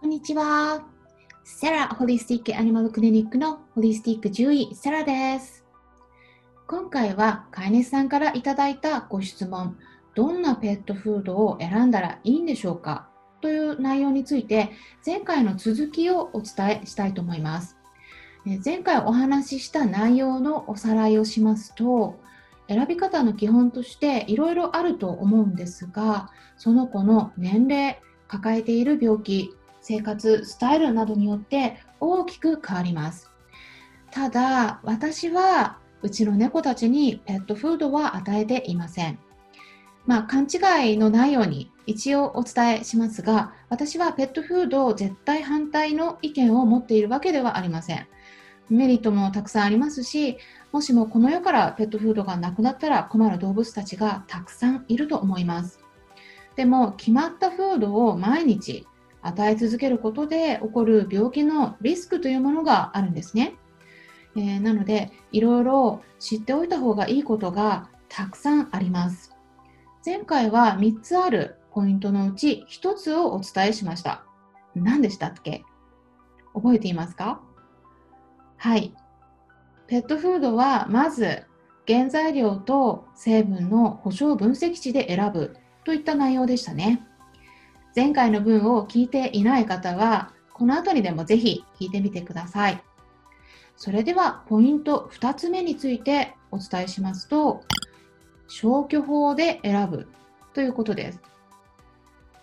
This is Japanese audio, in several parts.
こんにちは。セラホリスティックアニマルクリニックのホリスティック獣医セラです。今回は飼い主さんからいただいたご質問、どんなペットフードを選んだらいいんでしょうか？という内容について前回の続きをお伝えしたいと思います。前回お話しした内容のおさらいをしますと、選び方の基本としていろいろあると思うんですが、その子の年齢、抱えている病気、生活スタイルなどによって大きく変わります。ただ、私はうちの猫たちにペットフードは与えていません。まあ、勘違いのないように一応お伝えしますが、私はペットフードを絶対反対の意見を持っているわけではありません。メリットもたくさんありますし、もしもこの世からペットフードがなくなったら困る動物たちがたくさんいると思います。でも、決まったフードを毎日与え続けることで起こる病気のリスクというものがあるんですね。えー、なので、いろいろ知っておいた方がいいことがたくさんあります。前回は3つあるポイントのうち1つをお伝えしました。何でしたっけ？覚えていますか？はい。ペットフードはまず原材料と成分の保証分析値で選ぶといった内容でしたね。前回の文を聞いていない方は、この後にでもぜひ聞いてみてください。それでは、ポイント2つ目についてお伝えしますと、消去法で選ぶということです。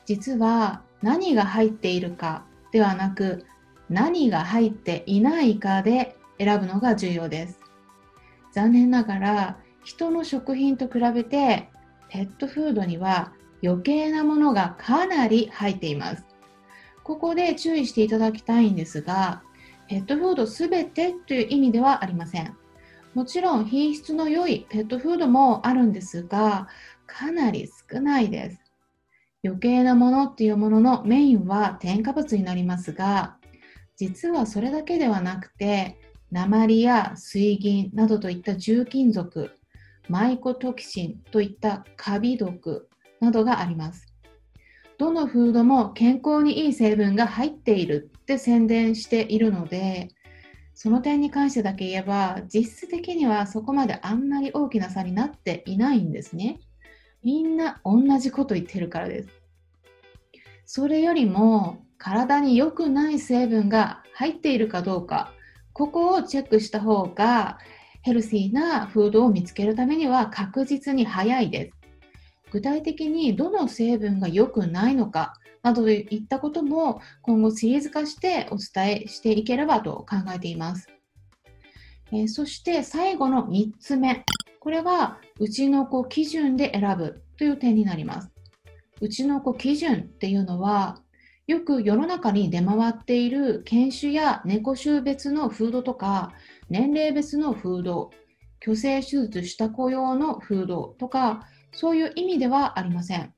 実は何が入っているかではなく、何が入っていないかで選ぶのが重要です。残念ながら、人の食品と比べて、ペットフードには余計なものがかなり入っています。ここで注意していただきたいんですが、ペットフードすべてという意味ではありません。もちろん品質の良いペットフードもあるんですが、かなり少ないです。余計なものっていうもののメインは添加物になりますが、実はそれだけではなくて、鉛や水銀などといった重金属、マイコトキシンといったカビ毒、などがあります。どのフードも健康にいい成分が入っているって宣伝しているので、その点に関してだけ言えば、実質的にはそこまであんまり大きな差になっていないんですね。みんな同じこと言ってるからです。それよりも体に良くない成分が入っているかどうか、ここをチェックした方がヘルシーなフードを見つけるためには確実に早いです。具体的にどの成分が良くないのかなどといったことも今後シリーズ化してお伝えしていければと考えています。え、そして最後の3つ目。これはうちの子基準で選ぶという点になります。うちの子基準っていうのはよく世の中に出回っている犬種や猫種別のフードとか年齢別のフード、虚勢手術した子用のフードとかそういう意味ではありません。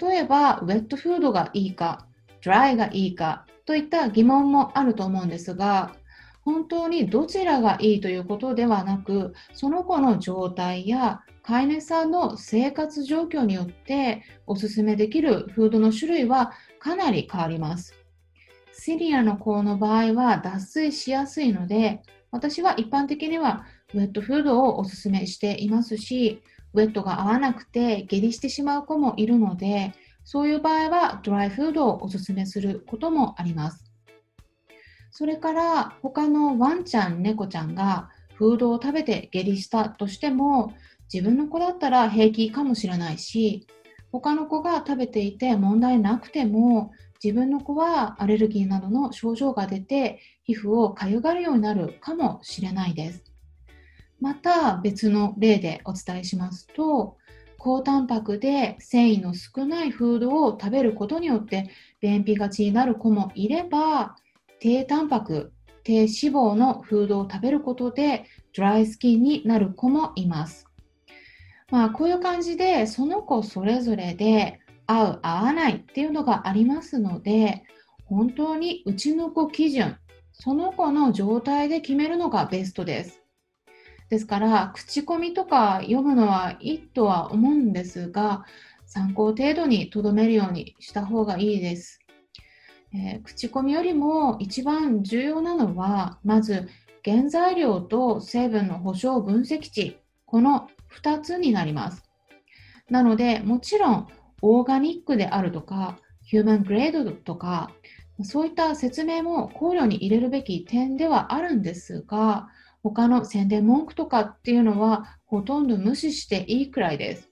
例えば、ウェットフードがいいか、ドライがいいかといった疑問もあると思うんですが、本当にどちらがいいということではなく、その子の状態や飼い主さんの生活状況によっておすすめできるフードの種類はかなり変わります。シリアの子の場合は脱水しやすいので、私は一般的にはウェットフードをおすすめしていますし、ウェットが合わなくて下痢してしまう子もいるので、そういう場合はドライフードをおすすめすることもあります。それから他のワンちゃん、猫ちゃんがフードを食べて下痢したとしても、自分の子だったら平気かもしれないし、他の子が食べていて問題なくても、自分の子はアレルギーなどの症状が出て皮膚をかゆがるようになるかもしれないです。また別の例でお伝えしますと、高タンパクで繊維の少ないフードを食べることによって便秘がちになる子もいれば、低タンパク、低脂肪のフードを食べることでドライスキンになる子もいます。まあ、こういう感じでその子それぞれで合う合わないっていうのがありますので本当にうちの子基準その子の状態で決めるのがベストです。ですから、口コミとか読むのはいいとは思うんですが、参考程度にとどめるようにした方がいいです。えー、口コミよりも一番重要なのは、まず原材料と成分の保証分析値、この2つになります。なので、もちろんオーガニックであるとか、ヒューマングレードとか、そういった説明も考慮に入れるべき点ではあるんですが、他の宣伝文句とかっていうのはほとんど無視していいくらいです。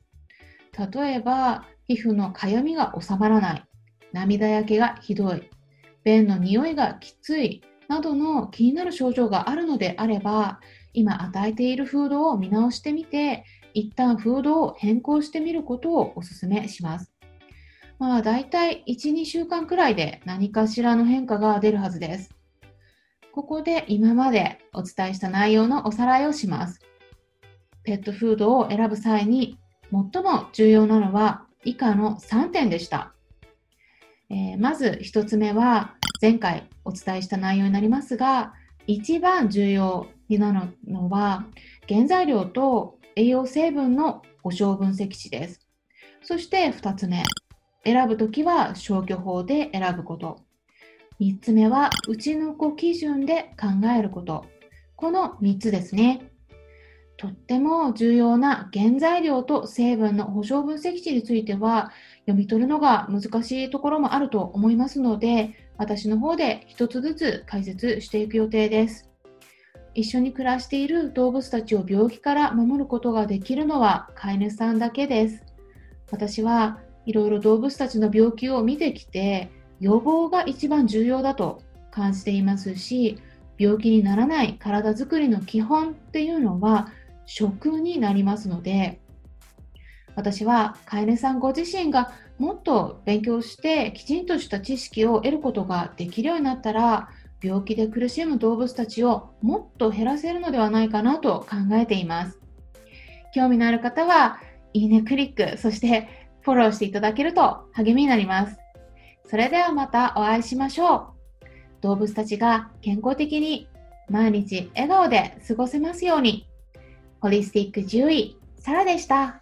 例えば、皮膚のかゆみが収まらない、涙焼けがひどい、便の匂いがきついなどの気になる症状があるのであれば、今与えているフードを見直してみて、一旦フードを変更してみることをお勧めします。まあ、大体1、2週間くらいで何かしらの変化が出るはずです。ここで今までお伝えした内容のおさらいをします。ペットフードを選ぶ際に最も重要なのは以下の3点でした。えー、まず1つ目は前回お伝えした内容になりますが一番重要になるのは原材料と栄養成分の保証分析値です。そして2つ目、選ぶときは消去法で選ぶこと。3つ目は、うちの子基準で考えること。この3つですね。とっても重要な原材料と成分の保証分析値については読み取るのが難しいところもあると思いますので私の方で一つずつ解説していく予定です。一緒に暮らしている動物たちを病気から守ることができるのは飼い主さんだけです。私はいろいろ動物たちの病気を見てきて予防が一番重要だと感じていますし病気にならない体づくりの基本っていうのは食になりますので私は飼い主さんご自身がもっと勉強してきちんとした知識を得ることができるようになったら病気で苦しむ動物たちをもっと減らせるのではないかなと考えています。興味のある方は、いいねクリック、そしてフォローしていただけると励みになります。それではまたお会いしましょう。動物たちが健康的に毎日笑顔で過ごせますように。ホリスティック獣医、サラでした。